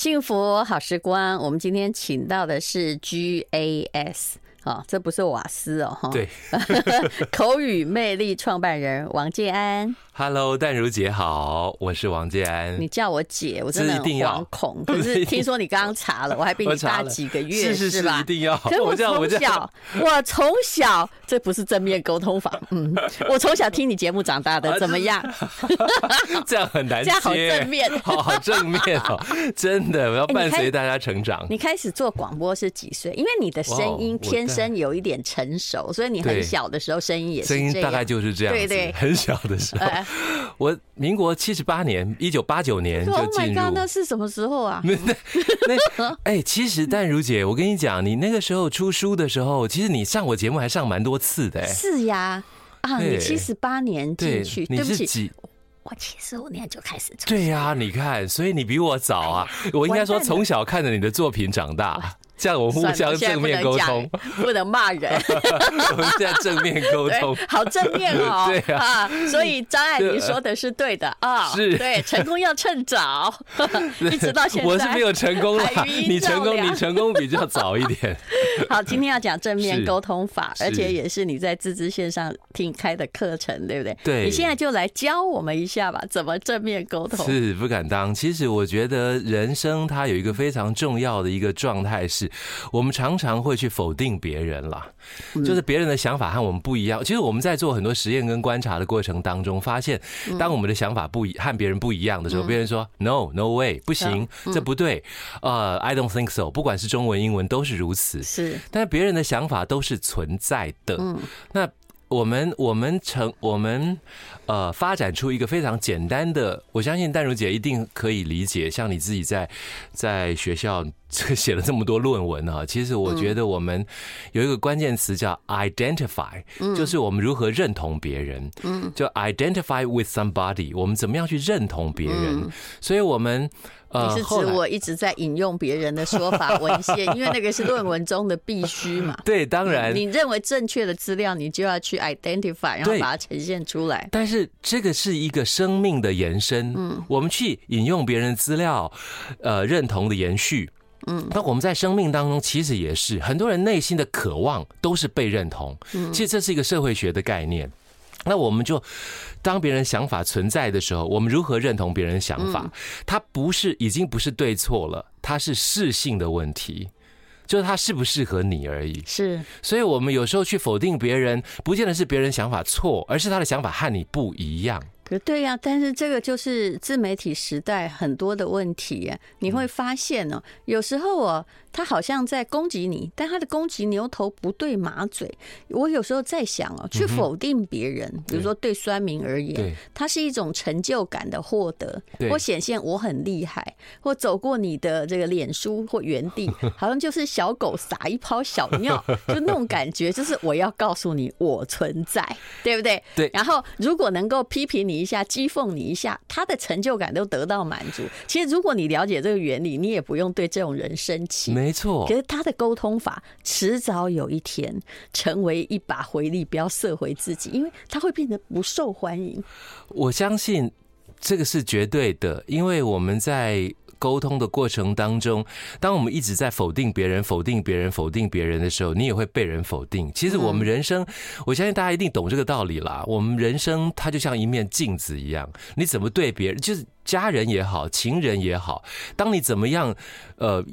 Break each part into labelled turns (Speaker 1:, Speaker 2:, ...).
Speaker 1: 幸福好时光，我们今天请到的是 GAS。哦，这不是瓦斯哦，哈。
Speaker 2: 对，
Speaker 1: 口语魅力创办人王建安。
Speaker 2: Hello，淡如姐好，我是王建安。
Speaker 1: 你叫我姐，我真的很惶恐。可是 听说你刚刚查了，我还比你大几个月，
Speaker 2: 是是吧？一定要。
Speaker 1: 可是我从小，我从小，这不是正面沟通法。嗯，我从小听你节目长大的，怎么样？
Speaker 2: 这样很难接。
Speaker 1: 这样好正面，
Speaker 2: 好好正面哦，真的，我要伴随大家成长。
Speaker 1: 你开始做广播是几岁？因为你的声音天生有一点成熟，所以你很小的时候声音也是
Speaker 2: 声音大概就是这样。对对，很小的时候。我民国七十八年，一九八九年就进入。Oh my God，
Speaker 1: 那是什么时候啊？
Speaker 2: 那那哎，其实淡如姐，我跟你讲，你那个时候出书的时候，其实你上我节目还上蛮多次的。
Speaker 1: 是呀，啊，你七十八年进去，
Speaker 2: 对不起，
Speaker 1: 我七十五年就开始。
Speaker 2: 对呀，你看，所以你比我早啊。我应该说，从小看着你的作品长大。这样我们互相正面沟通，
Speaker 1: 不能骂人。
Speaker 2: 我们现在正面沟通，
Speaker 1: 好正面哦。
Speaker 2: 对啊，
Speaker 1: 所以张爱玲说的是对的啊。
Speaker 2: 是，
Speaker 1: 对，成功要趁早。一直到现在，
Speaker 2: 我是没有成功了。你成功，你成功比较早一点。
Speaker 1: 好，今天要讲正面沟通法，而且也是你在自资线上听开的课程，对不对？
Speaker 2: 对。
Speaker 1: 你现在就来教我们一下吧，怎么正面沟通？
Speaker 2: 是不敢当。其实我觉得人生它有一个非常重要的一个状态是。我们常常会去否定别人啦，就是别人的想法和我们不一样。其实我们在做很多实验跟观察的过程当中，发现当我们的想法不一和别人不一样的时候，别人说 “No, no way，不行，这不对。”呃，“I don't think so。”不管是中文、英文都是如此。
Speaker 1: 是，
Speaker 2: 但是别人的想法都是存在的。嗯，那。我们我们成我们呃发展出一个非常简单的，我相信淡如姐一定可以理解。像你自己在在学校这写了这么多论文啊，其实我觉得我们有一个关键词叫 identify，就是我们如何认同别人。嗯，就 identify with somebody，我们怎么样去认同别人？所以我们。
Speaker 1: 你是指我一直在引用别人的说法文献，因为那个是论文中的必须嘛？
Speaker 2: 对，当然。
Speaker 1: 你认为正确的资料，你就要去 identify，然后把它呈现出来。
Speaker 2: 但是这个是一个生命的延伸。嗯，我们去引用别人资料，呃，认同的延续。嗯，那我们在生命当中其实也是很多人内心的渴望都是被认同。嗯，其实这是一个社会学的概念。那我们就，当别人想法存在的时候，我们如何认同别人想法？它不是已经不是对错了，它是适性的问题，就是它适不适合你而已。
Speaker 1: 是，
Speaker 2: 所以我们有时候去否定别人，不见得是别人想法错，而是他的想法和你不一样。
Speaker 1: 对呀，但是这个就是自媒体时代很多的问题。你会发现哦，有时候哦，他好像在攻击你，但他的攻击牛头不对马嘴。我有时候在想哦，去否定别人，比如说对酸民而言，它是一种成就感的获得，或显现我很厉害，或走过你的这个脸书或原地，好像就是小狗撒一泡小尿，就那种感觉，就是我要告诉你我存在，对不对？
Speaker 2: 对。
Speaker 1: 然后如果能够批评你。一下讥讽你一下，他的成就感都得到满足。其实，如果你了解这个原理，你也不用对这种人生气。
Speaker 2: 没错。
Speaker 1: 可是他的沟通法，迟早有一天成为一把回力镖，射回自己，因为他会变得不受欢迎。
Speaker 2: 我相信这个是绝对的，因为我们在。沟通的过程当中，当我们一直在否定别人、否定别人、否定别人的时候，你也会被人否定。其实我们人生，我相信大家一定懂这个道理啦。我们人生它就像一面镜子一样，你怎么对别人，就是家人也好，情人也好，当你怎么样，呃，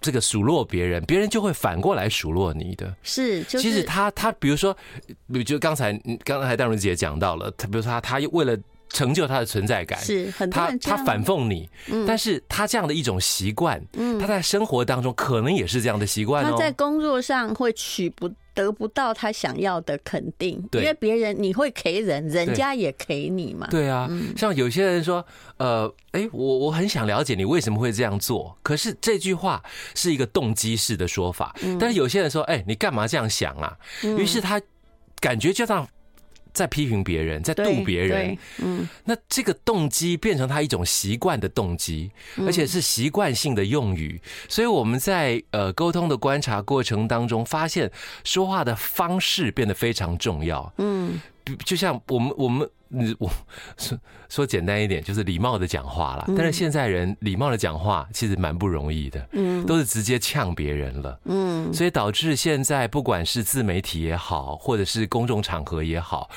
Speaker 2: 这个数落别人，别人就会反过来数落你的。
Speaker 1: 是，就是、
Speaker 2: 其实他他比如说，比如就刚才刚才戴茹姐讲到了，他比如说他他为了。成就他的存在感，
Speaker 1: 是很
Speaker 2: 他他反讽你，嗯，但是他这样的一种习惯，嗯，他在生活当中可能也是这样的习惯哦。
Speaker 1: 他在工作上会取不得不到他想要的肯定，因为别人你会给人，人家也给你嘛。
Speaker 2: 对啊，像有些人说，呃，哎，我我很想了解你为什么会这样做，可是这句话是一个动机式的说法，但是有些人说，哎，你干嘛这样想啊？于是他感觉就像。在批评别人，在度别人，嗯，那这个动机变成他一种习惯的动机，而且是习惯性的用语，所以我们在呃沟通的观察过程当中，发现说话的方式变得非常重要，嗯。就像我们我们。你我说说简单一点，就是礼貌的讲话啦。但是现在人礼貌的讲话其实蛮不容易的，嗯，都是直接呛别人了，嗯，所以导致现在不管是自媒体也好，或者是公众场合也好，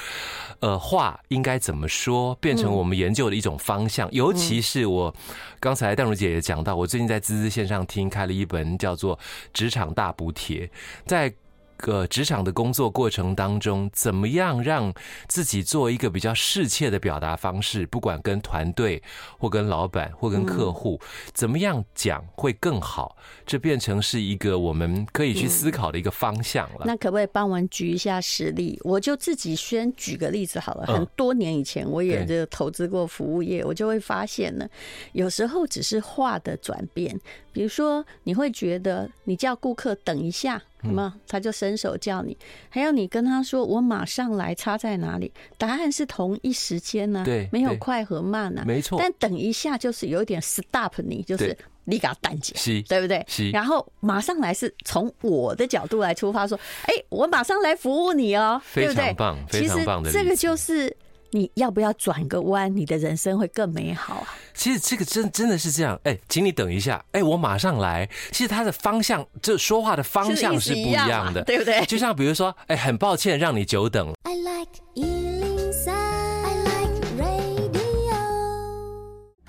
Speaker 2: 呃，话应该怎么说，变成我们研究的一种方向。尤其是我刚才淡如姐也讲到，我最近在滋滋线上听开了一本叫做《职场大补帖》，在。个职场的工作过程当中，怎么样让自己做一个比较适切的表达方式？不管跟团队或跟老板或跟客户，怎么样讲会更好？这变成是一个我们可以去思考的一个方向了。
Speaker 1: 那可不可以帮我们举一下实例？我就自己先举个例子好了。很多年以前，我也就投资过服务业，我就会发现呢，有时候只是话的转变。比如说，你会觉得你叫顾客等一下。什么？他就伸手叫你，还要你跟他说“我马上来”，差在哪里？答案是同一时间呢，对，没有快和慢呢，没错。但等一下就是有点 stop 你，就是你给他淡静，对不对？然后马上来是从我的角度来出发，说：“哎，我马上来服务你哦，对不对？”
Speaker 2: 非常棒，非常棒的。
Speaker 1: 其实这个就是。你要不要转个弯？你的人生会更美好啊！
Speaker 2: 其实这个真真的是这样。哎，请你等一下。哎，我马上来。其实他的方向，就说话的方向是不一样的，
Speaker 1: 对不对？
Speaker 2: 就像比如说，哎，很抱歉让你久等。I like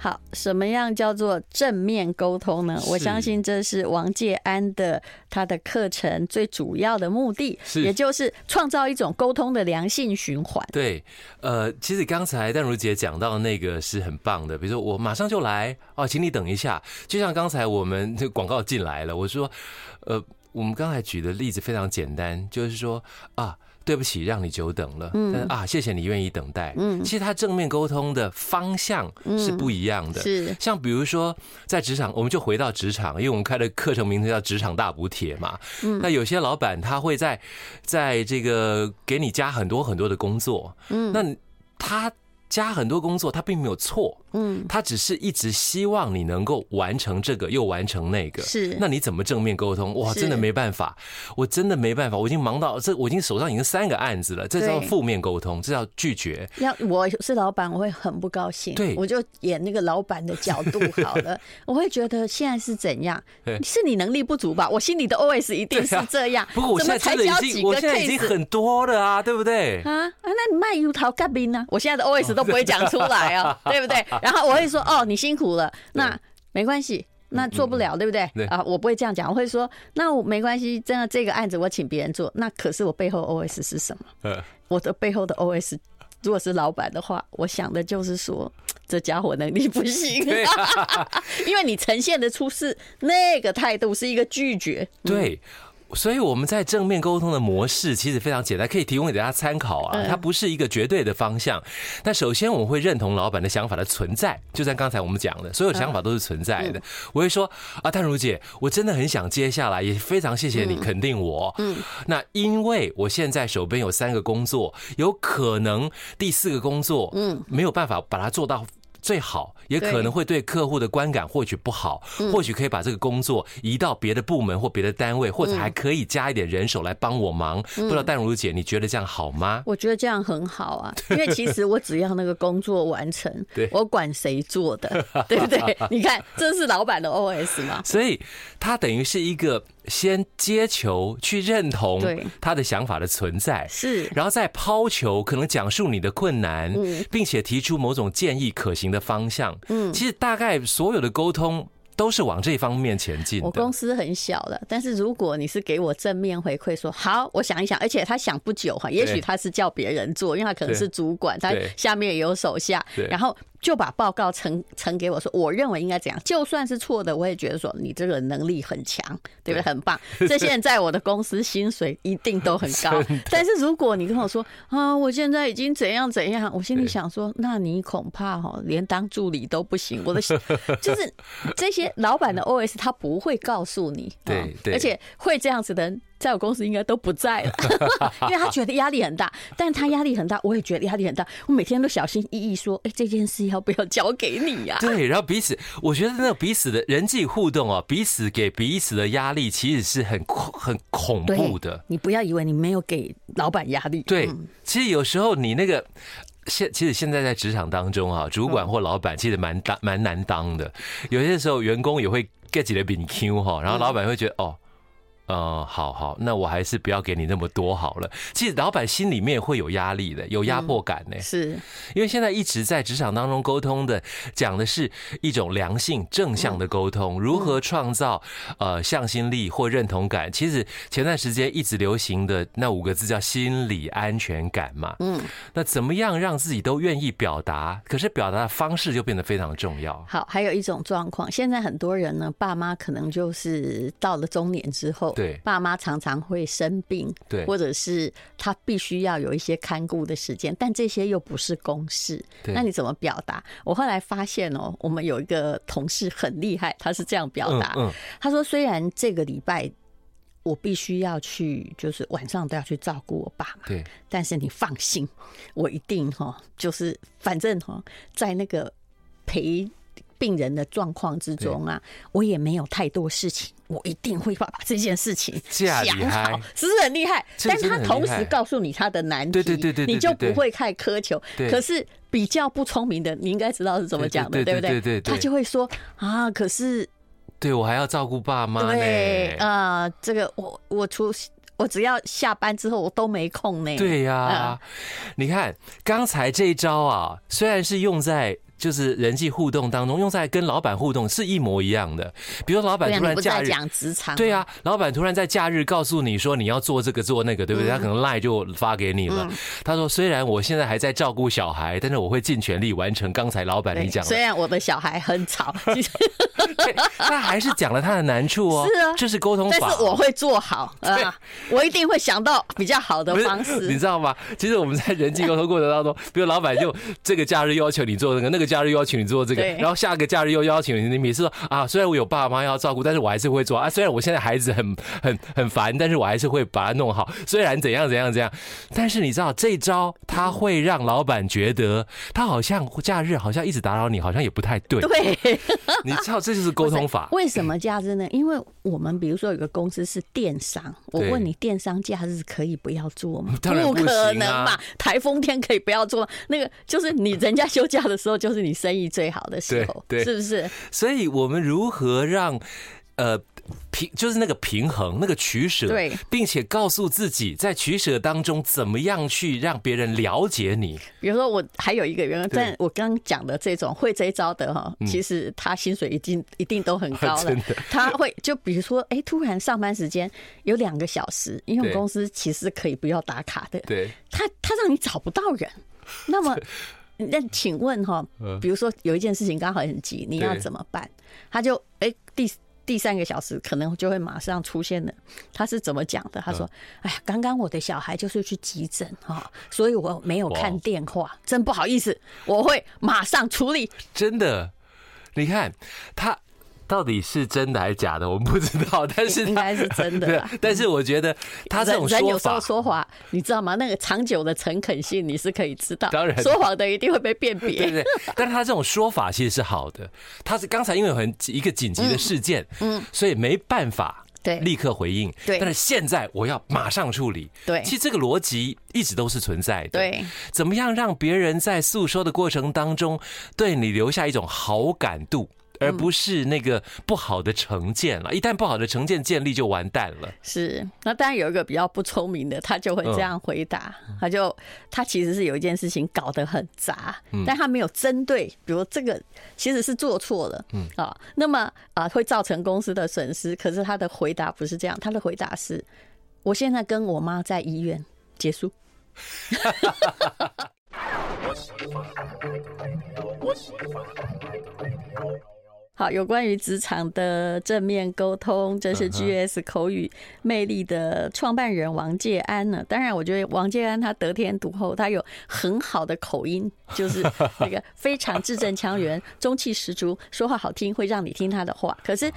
Speaker 1: 好，什么样叫做正面沟通呢？我相信这是王介安的他的课程最主要的目的，也就是创造一种沟通的良性循环。
Speaker 2: 对，呃，其实刚才淡如姐讲到的那个是很棒的，比如说我马上就来哦，请你等一下。就像刚才我们这广告进来了，我说，呃，我们刚才举的例子非常简单，就是说啊。对不起，让你久等了。嗯啊，谢谢你愿意等待。嗯，其实他正面沟通的方向是不一样的。是，像比如说在职场，我们就回到职场，因为我们开的课程名字叫《职场大补帖》嘛。嗯，那有些老板他会在在这个给你加很多很多的工作。嗯，那他加很多工作，他并没有错。嗯，他只是一直希望你能够完成这个，又完成那个。是，那你怎么正面沟通？哇，真的没办法，我真的没办法，我已经忙到这，我已经手上已经三个案子了，这叫负面沟通，这叫拒绝。
Speaker 1: 要我是老板，我会很不高兴。对，我就演那个老板的角度好了，我会觉得现在是怎样？是你能力不足吧？我心里的 OS 一定是这样。
Speaker 2: 不过我现在真的已经，我现在已经很多了啊，对不对？
Speaker 1: 啊啊，那你卖油桃干冰呢？我现在的 OS 都不会讲出来啊，对不对？然后我会说哦，你辛苦了，那没关系，那做不了，对不对？啊，我不会这样讲，我会说那我没关系，真的这个案子我请别人做，那可是我背后 OS 是什么？我的背后的 OS，如果是老板的话，我想的就是说这家伙能力不行，因为你呈现的出是那个态度是一个拒绝，
Speaker 2: 对。所以我们在正面沟通的模式其实非常简单，可以提供给大家参考啊。它不是一个绝对的方向。那首先我们会认同老板的想法的存在，就像刚才我们讲的，所有想法都是存在的。我会说啊，淡如姐，我真的很想接下来，也非常谢谢你肯定我。嗯。那因为我现在手边有三个工作，有可能第四个工作，嗯，没有办法把它做到。最好也可能会对客户的观感或许不好，或许可以把这个工作移到别的部门或别的单位，或者还可以加一点人手来帮我忙。不知道淡如姐，你觉得这样好吗？
Speaker 1: 我觉得这样很好啊，因为其实我只要那个工作完成，我管谁做的，对不对？你看，这是老板的 OS 嘛。
Speaker 2: 所以他等于是一个。先接球去认同他的想法的存在，是，然后再抛球，可能讲述你的困难，并且提出某种建议可行的方向。嗯，其实大概所有的沟通都是往这方面前进。
Speaker 1: 我公司很小的，但是如果你是给我正面回馈，说好，我想一想，而且他想不久哈，也许他是叫别人做，因为他可能是主管，他下面也有手下，然后。就把报告呈呈给我说，我认为应该怎样，就算是错的，我也觉得说你这个能力很强，对不对？很棒。这些人在我的公司薪水一定都很高。但是如果你跟我说啊，我现在已经怎样怎样，我心里想说，那你恐怕哈连当助理都不行。我的 就是这些老板的 OS，他不会告诉你，对对，而且会这样子的人。在我公司应该都不在了，因为他觉得压力很大，但他压力很大，我也觉得压力很大。我每天都小心翼翼说：“哎，这件事要不要交给你呀？”
Speaker 2: 对，然后彼此，我觉得那彼此的人际互动啊，彼此给彼此的压力，其实是很很恐怖的。
Speaker 1: 你不要以为你没有给老板压力。
Speaker 2: 对，其实有时候你那个现，其实现在在职场当中啊，主管或老板其实蛮当蛮难当的。有些时候员工也会 get 几个饼 Q 哈，然后老板会觉得哦。嗯，好好，那我还是不要给你那么多好了。其实老板心里面会有压力的，有压迫感呢。
Speaker 1: 是
Speaker 2: 因为现在一直在职场当中沟通的，讲的是一种良性正向的沟通，如何创造呃向心力或认同感。其实前段时间一直流行的那五个字叫心理安全感嘛。嗯，那怎么样让自己都愿意表达？可是表达的方式就变得非常重要。
Speaker 1: 好，还有一种状况，现在很多人呢，爸妈可能就是到了中年之后。
Speaker 2: 对，
Speaker 1: 爸妈常常会生病，
Speaker 2: 对，
Speaker 1: 或者是他必须要有一些看顾的时间，但这些又不是公事，那你怎么表达？我后来发现哦，我们有一个同事很厉害，他是这样表达，嗯，他说虽然这个礼拜我必须要去，就是晚上都要去照顾我爸妈，
Speaker 2: 对，
Speaker 1: 但是你放心，我一定哈，就是反正哈，在那个陪。病人的状况之中啊，我也没有太多事情，我一定会把这件事情 想好，是不是很厉害？但他同时告诉你他的难题，
Speaker 2: 对对对对，
Speaker 1: 你就不会太苛求。可是比较不聪明的，你应该知道是怎么讲的，对不对？对，他就会说啊，可是
Speaker 2: 对我还要照顾爸妈呢。
Speaker 1: 对啊，这个我我出我只要下班之后我都没空呢。
Speaker 2: 对呀，你看刚才这一招啊，虽然是用在。就是人际互动当中，用在跟老板互动是一模一样的。比如说，老板突然假日
Speaker 1: 讲职场，
Speaker 2: 对啊，老板突然在假日告诉你说你要做这个做那个，对不对？他可能 line 就发给你了。他说：“虽然我现在还在照顾小孩，但是我会尽全力完成刚才老板你讲的。”
Speaker 1: 虽然我的小孩很吵，
Speaker 2: 他 还是讲了他的难处哦。
Speaker 1: 是啊，
Speaker 2: 这是沟通法。
Speaker 1: 但是我会做好 啊，我一定会想到比较好的方式。
Speaker 2: 你知道吗？其实我们在人际沟通过程当中，比如老板就这个假日要求你做那个，那个。假日邀请你做这个，然后下个假日又邀请你。你每次说啊，虽然我有爸爸妈要照顾，但是我还是会做啊。虽然我现在孩子很很很烦，但是我还是会把它弄好。虽然怎样怎样怎样，但是你知道这一招，他会让老板觉得他好像假日好像一直打扰你，好像也不太对。
Speaker 1: 对，
Speaker 2: 你知道这就是沟通法。
Speaker 1: 为什么假日呢？因为我们比如说有个公司是电商，我问你，电商假日可以不要做吗？
Speaker 2: 当然不啊。
Speaker 1: 不可能吧，台风天可以不要做。那个就是你人家休假的时候，就是。你生意最好的时候，对，是不是？
Speaker 2: 所以我们如何让呃平，就是那个平衡，那个取舍，对，并且告诉自己在取舍当中怎么样去让别人了解你。
Speaker 1: 比如说，我还有一个人，但我刚讲的这种会这一招的哈，其实他薪水已经一定都很高了。他会就比如说，哎，突然上班时间有两个小时，因为我们公司其实可以不要打卡的。
Speaker 2: 对，
Speaker 1: 他他让你找不到人，那么。那请问哈，比如说有一件事情刚好很急，你要怎么办？他就哎，第第三个小时可能就会马上出现了。他是怎么讲的？他说：“哎呀，刚刚我的小孩就是去急诊哈，所以我没有看电话，真不好意思，我会马上处理。”
Speaker 2: 真的，你看他。到底是真的还是假的，我们不知道。但是
Speaker 1: 应该是真的。
Speaker 2: 但是我觉得他这种说法，
Speaker 1: 人有时候说谎，你知道吗？那个长久的诚恳性，你是可以知道。
Speaker 2: 当然，
Speaker 1: 说谎的一定会被辨别。
Speaker 2: 对对。但是他这种说法其实是好的。他是刚才因为很一个紧急的事件，嗯，所以没办法对立刻回应。对。但是现在我要马上处理。对。其实这个逻辑一直都是存在的。对。怎么样让别人在诉说的过程当中对你留下一种好感度？而不是那个不好的成见了，一旦不好的成见建立，就完蛋了。
Speaker 1: 是，那当然有一个比较不聪明的，他就会这样回答，他就他其实是有一件事情搞得很杂，但他没有针对，比如这个其实是做错了，嗯。啊，那么啊会造成公司的损失，可是他的回答不是这样，他的回答是：我现在跟我妈在医院，结束。好，有关于职场的正面沟通，这是 GS 口语魅力的创办人王介安呢。当然，我觉得王介安他得天独厚，他有很好的口音，就是那个非常字正腔圆、中气十足，说话好听，会让你听他的话。可是。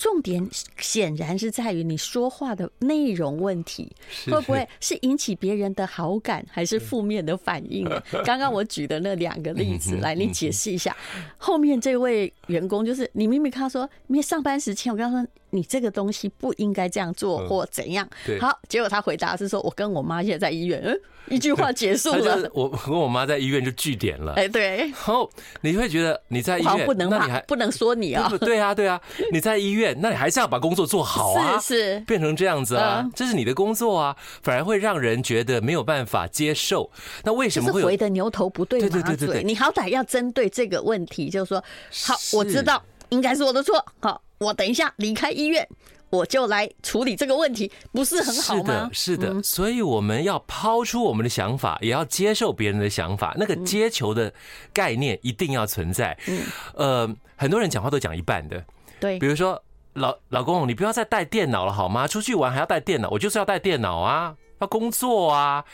Speaker 1: 重点显然是在于你说话的内容问题，会不会是引起别人的好感，还是负面的反应？刚刚我举的那两个例子，来，你解释一下。后面这位员工就是你明明跟他说，因为上班时间，我跟他说你这个东西不应该这样做或怎样。好，结果他回答是说，我跟我妈现在在医院，嗯，一句话 结束了。
Speaker 2: 我跟我妈在医院就据点了。
Speaker 1: 哎，对。
Speaker 2: 然后你会觉得你在医院，
Speaker 1: 不能
Speaker 2: 那你还
Speaker 1: 不能说你啊？
Speaker 2: 对啊，对啊，你在医院，那你还是要把工作做好啊。
Speaker 1: 是是，
Speaker 2: 变成这样子啊，这是你的工作啊，反而会让人觉得没有办法接受。那为什么？
Speaker 1: 回的牛头不对马嘴？你好歹要针对这个问题，就是说，好，我知道应该是我的错。好，我等一下离开医院，我就来处理这个问题，不是很好吗？
Speaker 2: 是的，是的。所以我们要抛出我们的想法，也要接受别人的想法。那个接球的概念一定要存在。嗯，呃，很多人讲话都讲一半的。
Speaker 1: 对，
Speaker 2: 比如说老老公，你不要再带电脑了好吗？出去玩还要带电脑，我就是要带电脑啊，要工作啊。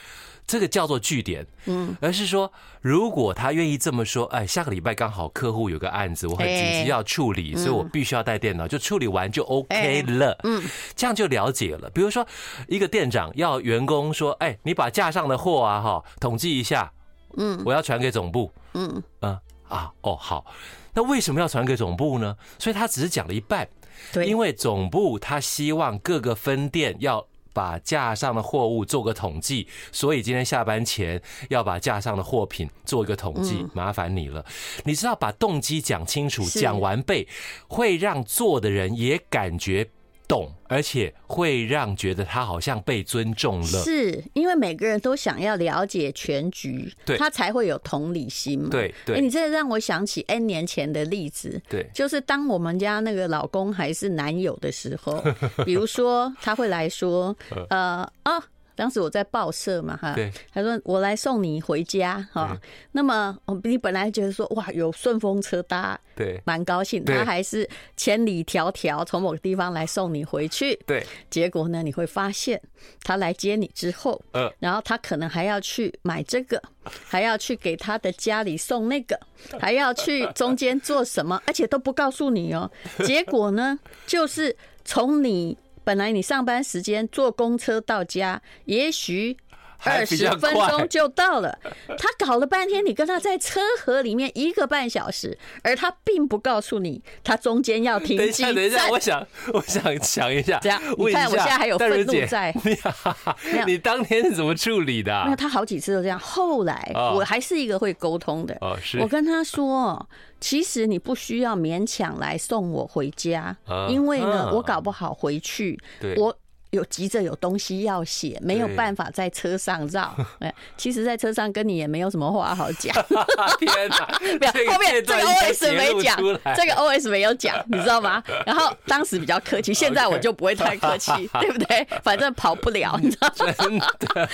Speaker 2: 这个叫做据点，嗯，而是说，如果他愿意这么说，哎，下个礼拜刚好客户有个案子，我很紧急要处理，所以我必须要带电脑，就处理完就 OK 了，嗯，这样就了解了。比如说，一个店长要员工说，哎，你把架上的货啊，哈，统计一下，嗯，我要传给总部，嗯。嗯。啊，哦好，那为什么要传给总部呢？所以他只是讲了一半，对，因为总部他希望各个分店要。把架上的货物做个统计，所以今天下班前要把架上的货品做一个统计，麻烦你了。你知道，把动机讲清楚、讲完备，会让做的人也感觉。懂，而且会让觉得他好像被尊重了，
Speaker 1: 是因为每个人都想要了解全局，对，他才会有同理心嘛。
Speaker 2: 对对，
Speaker 1: 欸，你这让我想起 N 年前的例子，
Speaker 2: 对，就是
Speaker 1: 当我们家那个老公还是男友的时候，比如说他会来说，呃啊。当时我在报社嘛，哈，他说我来送你回家，哈。那么你本来觉得说哇，有顺风车搭，对，蛮高兴。他还是千里迢迢从某个地方来送你回去，对。结果呢，你会发现他来接你之后，嗯，然后他可能还要去买这个，还要去给他的家里送那个，还要去中间做什么，而且都不告诉你哦。结果呢，就是从你。本来你上班时间坐公车到家，也许。二十分钟就到了，他搞了半天，你跟他在车河里面一个半小时，而他并不告诉你，他中间要停等一下。
Speaker 2: 等一下，我想，我想想一下，
Speaker 1: 这样，你看我现在还有愤怒在。
Speaker 2: 你你当天是怎么处理的？
Speaker 1: 没有，他好几次都这样。后来我还是一个会沟通的。哦我跟他说，其实你不需要勉强来送我回家，因为呢，我搞不好回去，我。有急着有东西要写，没有办法在车上绕。哎，其实，在车上跟你也没有什么话好讲。
Speaker 2: 天哪！
Speaker 1: 不要后面这个 OS 没讲，这个 OS 没有讲，你知道吗？然后当时比较客气，现在我 就不会太客气，对不对？反正跑不了，你知道吗？真的。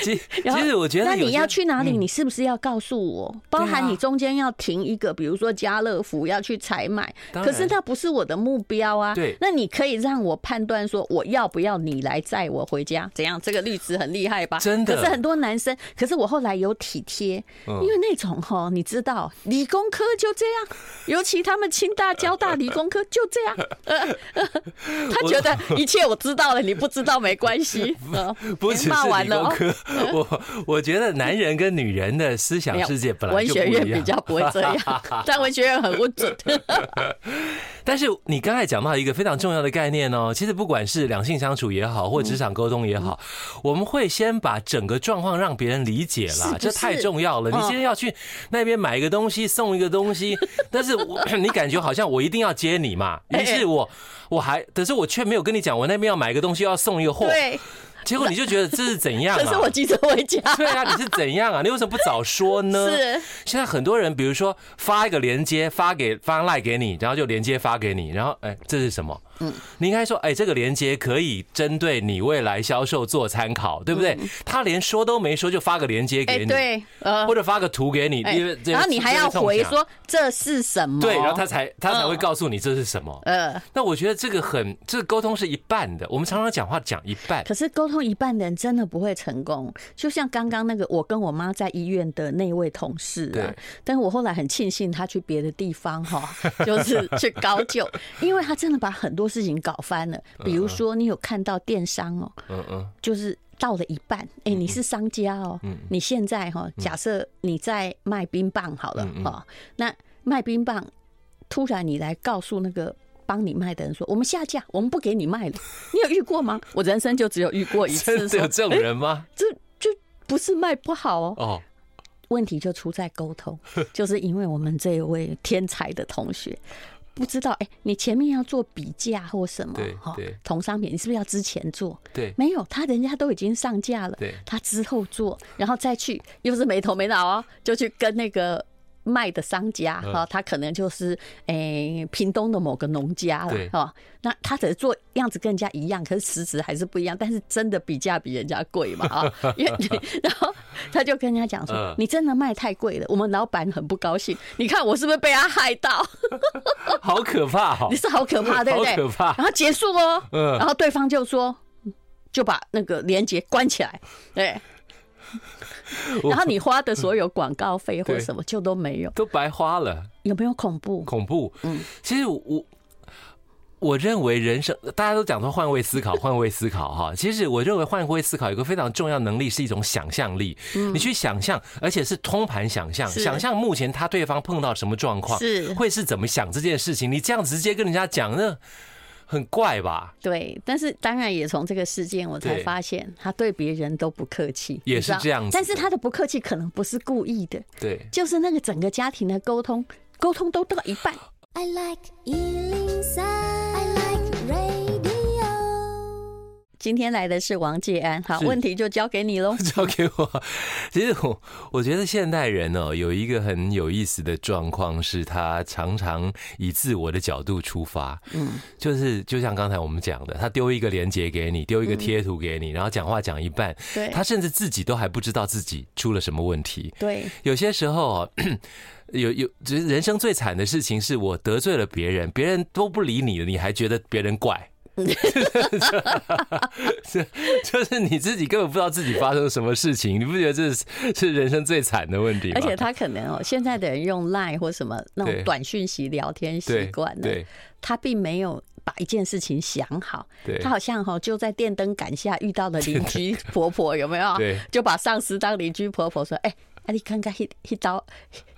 Speaker 1: 其实我觉得，那你要去哪里？你是不是要告诉我？包含你中间要停一个，比如说家乐福要去采买，可是那不是我的目标啊。对，那你可以让我判断说我要。要不要你来载我回家？怎样？这个律师很厉害吧？
Speaker 2: 真的。
Speaker 1: 可是很多男生，可是我后来有体贴，因为那种哈，你知道，理工科就这样，尤其他们清大、交大理工科就这样。呃，他觉得一切我知道了，你不知道没关系。
Speaker 2: 不只是理工科，我 我觉得男人跟女人的思想世界本来就不一样。
Speaker 1: 文学院比较不会这样，但文学院很不准。
Speaker 2: 但是你刚才讲到一个非常重要的概念哦，其实不管是两性相处也好，或职场沟通也好，我们会先把整个状况让别人理解啦，这太重要了。你今天要去那边买一个东西，送一个东西，但是我你感觉好像我一定要接你嘛，于是我我还，可是我却没有跟你讲，我那边要买一个东西，要送一个货。结果你就觉得这是怎样啊？
Speaker 1: 可 是我急着回家。
Speaker 2: 对啊，你是怎样啊？你为什么不早说呢？是。现在很多人，比如说发一个链接发给发赖给你，然后就链接发给你，然后哎，这是什么？嗯，你应该说，哎，这个连接可以针对你未来销售做参考，对不对？他连说都没说就发个连接给你，对，呃，或者发个图给你，因为
Speaker 1: 然后你还要回说这是什么？
Speaker 2: 对，然后他才他才会告诉你这是什么。呃，那我觉得这个很，这个沟通是一半的。我们常常讲话讲一半，
Speaker 1: 可是沟通一半的人真的不会成功。就像刚刚那个我跟我妈在医院的那位同事啊，对，但是我后来很庆幸他去别的地方哈，就是去高就，因为他真的把很多。事情搞翻了，比如说你有看到电商哦，嗯嗯，就是到了一半，哎，你是商家哦，你现在哈，假设你在卖冰棒好了哈，那卖冰棒，突然你来告诉那个。帮你卖的人说：“我们下架，我们不给你卖了。”你有遇过吗？我人生就只有遇过一次。
Speaker 2: 真的有这种人吗？
Speaker 1: 这就不是卖不好哦。
Speaker 2: 哦，
Speaker 1: 问题就出在沟通，就是因为我们这一位天才的同学。不知道哎、欸，你前面要做比价或什么？
Speaker 2: 对对，
Speaker 1: 同商品，你是不是要之前做？
Speaker 2: 对，
Speaker 1: 没有，他人家都已经上架了，
Speaker 2: 对，
Speaker 1: 他之后做，然后再去，又是没头没脑哦，就去跟那个。卖的商家哈，他可能就是诶，屏东的某个农家了哈。那他只是做样子跟人家一样，可是实质还是不一样。但是真的比价比人家贵嘛啊？因为 然后他就跟人家讲说：“你真的卖太贵了，我们老板很不高兴。你看我是不是被他害到？
Speaker 2: 好可怕哈！你
Speaker 1: 是好可怕，对不对？
Speaker 2: 可怕。
Speaker 1: 然后结束哦，然后对方就说，就把那个连接关起来，对。” 然后你花的所有广告费或什么就都没有，
Speaker 2: 都白花了。
Speaker 1: 有没有恐怖？
Speaker 2: 恐怖。嗯，其实我我认为人生大家都讲说换位思考，换位思考哈。其实我认为换位思考有个非常重要能力是一种想象力。你去想象，而且是通盘想象，想象目前他对方碰到什么状况，是会是怎么想这件事情。你这样直接跟人家讲那。很怪吧？
Speaker 1: 对，但是当然也从这个事件我才发现，他对别人都不客气，
Speaker 2: 也是这样子。
Speaker 1: 但是他的不客气可能不是故意的，
Speaker 2: 对，
Speaker 1: 就是那个整个家庭的沟通，沟通都到一半。I like 今天来的是王介安，好，问题就交给你喽。
Speaker 2: 交给我。其实我我觉得现代人哦，有一个很有意思的状况，是他常常以自我的角度出发。嗯，就是就像刚才我们讲的，他丢一个连接给你，丢一个贴图给你，然后讲话讲一半，对，他甚至自己都还不知道自己出了什么问题。对，有些时候有 有，人生最惨的事情，是我得罪了别人，别人都不理你了，你还觉得别人怪。是，就是你自己根本不知道自己发生了什么事情，你不觉得这是是人生最惨的问题吗？
Speaker 1: 而且他可能哦，现在的人用 Line 或什么那种短讯息聊天习惯呢，他并没有把一件事情想好，他好像哈就在电灯杆下遇到了邻居婆婆有没有？就把上司当邻居婆婆说，哎。啊，你看看一一刀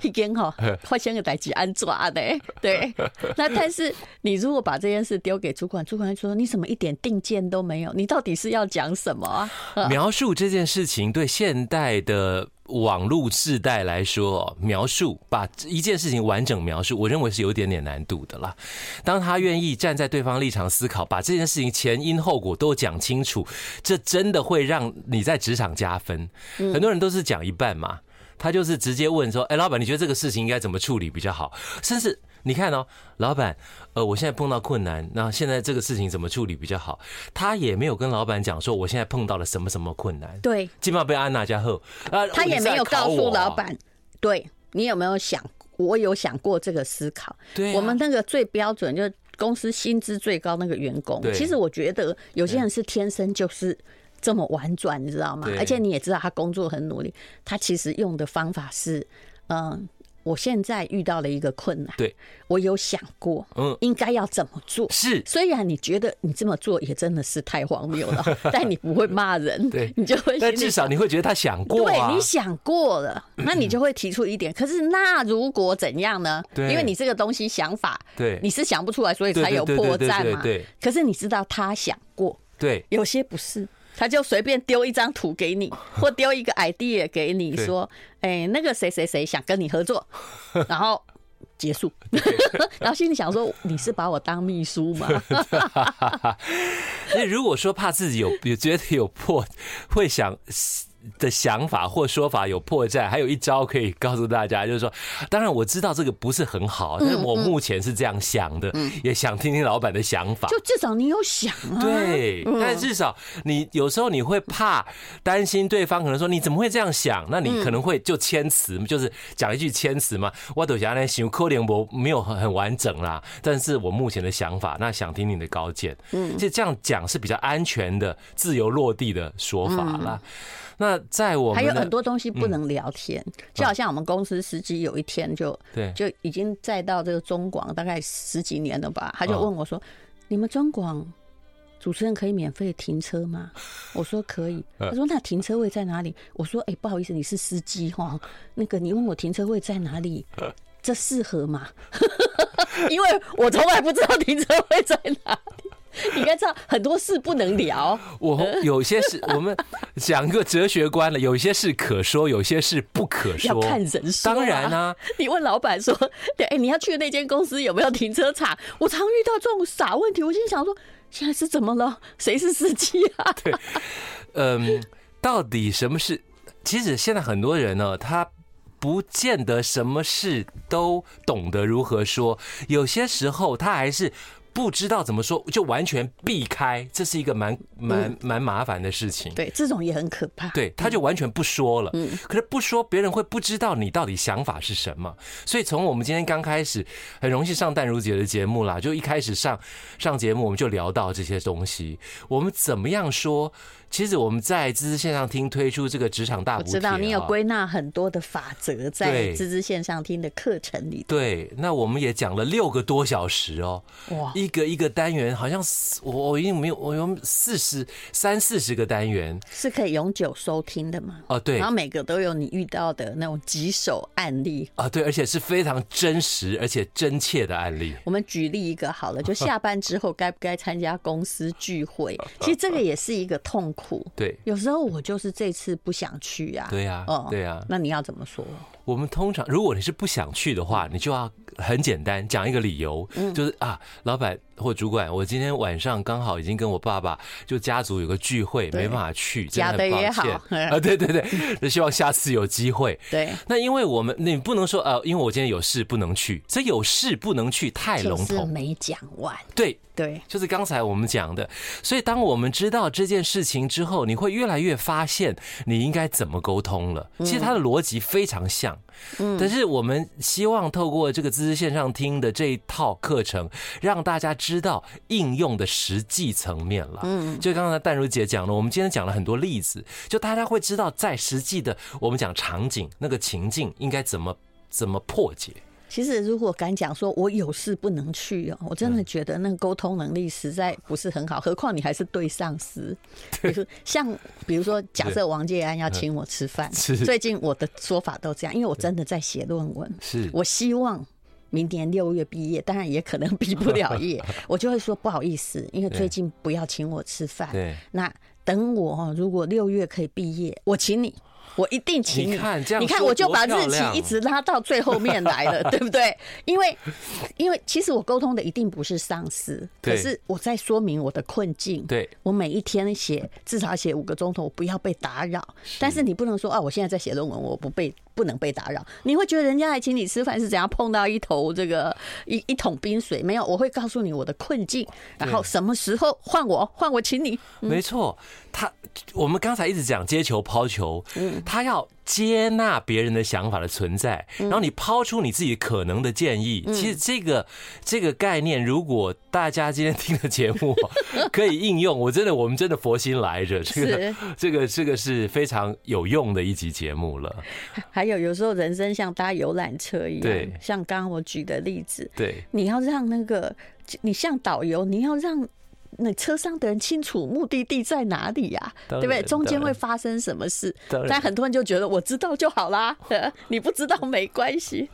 Speaker 1: 一根哈，发生个代志安抓的，对。那但是你如果把这件事丢给主管，主管说你怎么一点定见都没有？你到底是要讲什么啊？
Speaker 2: 描述这件事情对现代的网络世代来说，描述把一件事情完整描述，我认为是有点点难度的啦。当他愿意站在对方立场思考，把这件事情前因后果都讲清楚，这真的会让你在职场加分。很多人都是讲一半嘛。他就是直接问说：“哎，老板，你觉得这个事情应该怎么处理比较好？”甚至你看哦，老板，呃，我现在碰到困难，那现在这个事情怎么处理比较好？他也没有跟老板讲说我现在碰到了什么什么困难。对，起码被安娜加后啊，
Speaker 1: 他也没有告诉老板。对，你有没有想？我有想过这个思考。对，我们那个最标准就是公司薪资最高那个员工。其实我觉得有些人是天生就是。这么婉转，你知道吗？而且你也知道，他工作很努力。他其实用的方法是，嗯，我现在遇到了一个困难，对，我有想过，嗯，应该要怎么做？是，虽然你觉得你这么做也真的是太荒谬了，但你不会骂人，对，你就会，
Speaker 2: 但至少你会觉得他想过，
Speaker 1: 对，你想过了，那你就会提出一点。可是那如果怎样呢？对，因为你这个东西想法，对，你是想不出来，所以才有破绽嘛。对，可是你知道他想过，对，有些不是。他就随便丢一张图给你，或丢一个 idea 给你，说：“哎，那个谁谁谁想跟你合作。”然后结束，然后心里想说：“你是把我当秘书吗？”
Speaker 2: 那如果说怕自己有有觉得有破，会想。的想法或说法有破绽，还有一招可以告诉大家，就是说，当然我知道这个不是很好，但是我目前是这样想的，也想听听老板的想法。
Speaker 1: 就至少你有想啊，
Speaker 2: 对，但至少你有时候你会怕担心对方可能说你怎么会这样想？那你可能会就谦辞，就是讲一句谦辞嘛。我都想来想，可能我没有很很完整啦，但是我目前的想法，那想听你的高见。嗯，其实这样讲是比较安全的、自由落地的说法啦。那在我们
Speaker 1: 还有很多东西不能聊天，嗯、就好像我们公司司机有一天就对就已经载到这个中广大概十几年了吧，他就问我说：“哦、你们中广主持人可以免费停车吗？” 我说：“可以。”他说：“那停车位在哪里？”我说：“哎、欸，不好意思，你是司机哈，那个你问我停车位在哪里？” 这适合吗？因为我从来不知道停车位在哪里。你应该知道很多事不能聊。
Speaker 2: 我有些事，我们讲个哲学观了，有些事可说，有些事不可说。
Speaker 1: 要看人说、啊。
Speaker 2: 当然啊，
Speaker 1: 你问老板说：“对，哎，你要去的那间公司有没有停车场？”我常遇到这种傻问题，我心想说：“现在是怎么了？谁是司机啊？”
Speaker 2: 对，嗯，到底什么事？其实现在很多人呢，他不见得什么事都懂得如何说，有些时候他还是。不知道怎么说，就完全避开，这是一个蛮蛮蛮麻烦的事情。
Speaker 1: 对，这种也很可怕。
Speaker 2: 对，他就完全不说了。嗯，可是不说，别人会不知道你到底想法是什么。所以从我们今天刚开始，很荣幸上淡如姐的节目啦，就一开始上上节目，我们就聊到这些东西，我们怎么样说？其实我们在滋滋线上听推出这个职场大我
Speaker 1: 知道你有归纳很多的法则在滋滋线上听的课程里。
Speaker 2: 对，那我们也讲了六个多小时哦，哇，一个一个单元好像我我已经没有我有四十三四十个单元
Speaker 1: 是可以永久收听的吗？
Speaker 2: 哦，对，
Speaker 1: 然后每个都有你遇到的那种棘手案例
Speaker 2: 啊，对，而且是非常真实而且真切的案例。
Speaker 1: 我们举例一个好了，就下班之后该不该参加公司聚会？其实这个也是一个痛苦。
Speaker 2: 对，
Speaker 1: 有时候我就是这次不想去呀。
Speaker 2: 对呀，哦，对呀，
Speaker 1: 那你要怎么说？
Speaker 2: 我们通常，如果你是不想去的话，你就要很简单讲一个理由，就是啊，老板或主管，我今天晚上刚好已经跟我爸爸就家族有个聚会，没办法去，真的很抱歉啊。对对对，那希望下次有机会。对，那因为我们你不能说呃，因为我今天有事不能去，这有事不能去太笼统，
Speaker 1: 没讲完。
Speaker 2: 对。
Speaker 1: 对，
Speaker 2: 就是刚才我们讲的，所以当我们知道这件事情之后，你会越来越发现你应该怎么沟通了。其实它的逻辑非常像，嗯，但是我们希望透过这个知识线上听的这一套课程，让大家知道应用的实际层面了。嗯，就刚才淡如姐讲了，我们今天讲了很多例子，就大家会知道在实际的我们讲场景那个情境应该怎么怎么破解。
Speaker 1: 其实，如果敢讲说我有事不能去哦，我真的觉得那个沟通能力实在不是很好。何况你还是对上司，比如说像比如说，假设王介安要请我吃饭，最近我的说法都这样，因为我真的在写论文，是我希望明年六月毕业，当然也可能毕不了业，我就会说不好意思，因为最近不要请我吃饭。对，那等我如果六月可以毕业，我请你。我一定请你，你看，你看，我就把日期一直拉到最后面来了，对不对？因为，因为其实我沟通的一定不是上司，可是我在说明我的困境。对，我每一天写至少写五个钟头，我不要被打扰。但是你不能说啊，我现在在写论文，我不被。不能被打扰，你会觉得人家来请你吃饭是怎样碰到一头这个一一桶冰水？没有，我会告诉你我的困境，然后什么时候换我换我请你。
Speaker 2: 没错，他我们刚才一直讲接球抛球，他要。接纳别人的想法的存在，然后你抛出你自己可能的建议。其实这个这个概念，如果大家今天听的节目 可以应用，我真的我们真的佛心来着。这个这个这个是非常有用的一集节目了。
Speaker 1: 还有有时候人生像搭游览车一样，像刚刚我举的例子，对，你要让那个你像导游，你要让。那车上的人清楚目的地在哪里呀？对不对？中间会发生什么事？但很多人就觉得我知道就好啦，你不知道没关系。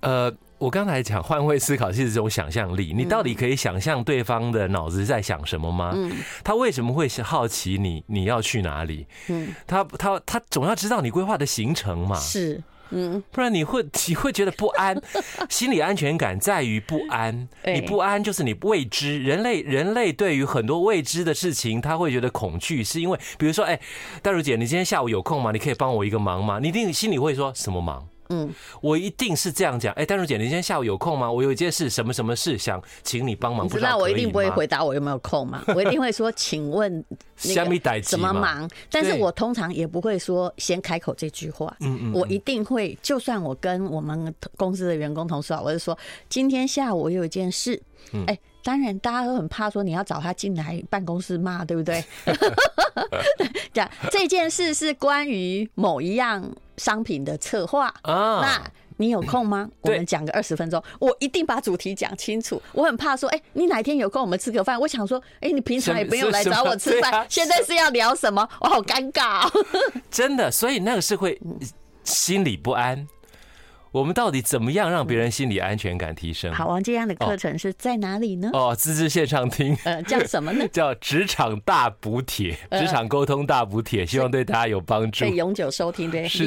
Speaker 2: 呃，我刚才讲换位思考，是这种想象力。你到底可以想象对方的脑子在想什么吗？嗯，他为什么会好奇你你要去哪里？嗯，他他他总要知道你规划的行程嘛？是。嗯，不然你会你会觉得不安，心理安全感在于不安。你不安就是你未知。人类人类对于很多未知的事情，他会觉得恐惧，是因为比如说，哎，戴茹姐，你今天下午有空吗？你可以帮我一个忙吗？你一定心里会说什么忙？嗯，我一定是这样讲。哎，丹如姐，你今天下午有空吗？我有一件事，什么什么事想请你帮忙。
Speaker 1: 你知道我一定不会回答我有没有空吗？我一定会说，请问那个什么忙？但是我通常也不会说先开口这句话。嗯嗯，我一定会，就算我跟我们公司的员工同事啊，我就说今天下午我有一件事。哎，当然大家都很怕说你要找他进来办公室骂，对不对？讲这件事是关于某一样。商品的策划啊，那你有空吗？我们讲个二十分钟，我一定把主题讲清楚。我很怕说，哎，你哪天有空，我们吃个饭。我想说，哎，你平常也不用来找我吃饭，现在是要聊什么？我好尴尬。
Speaker 2: 真的，所以那个是会心里不安。我们到底怎么样让别人心理安全感提升？
Speaker 1: 好，王这样的课程是在哪里呢？
Speaker 2: 哦，滋滋线上听，
Speaker 1: 呃，叫什么呢？
Speaker 2: 叫职场大补帖，职场沟通大补帖，希望对大家有帮助。
Speaker 1: 可以永久收听，对。
Speaker 2: 是。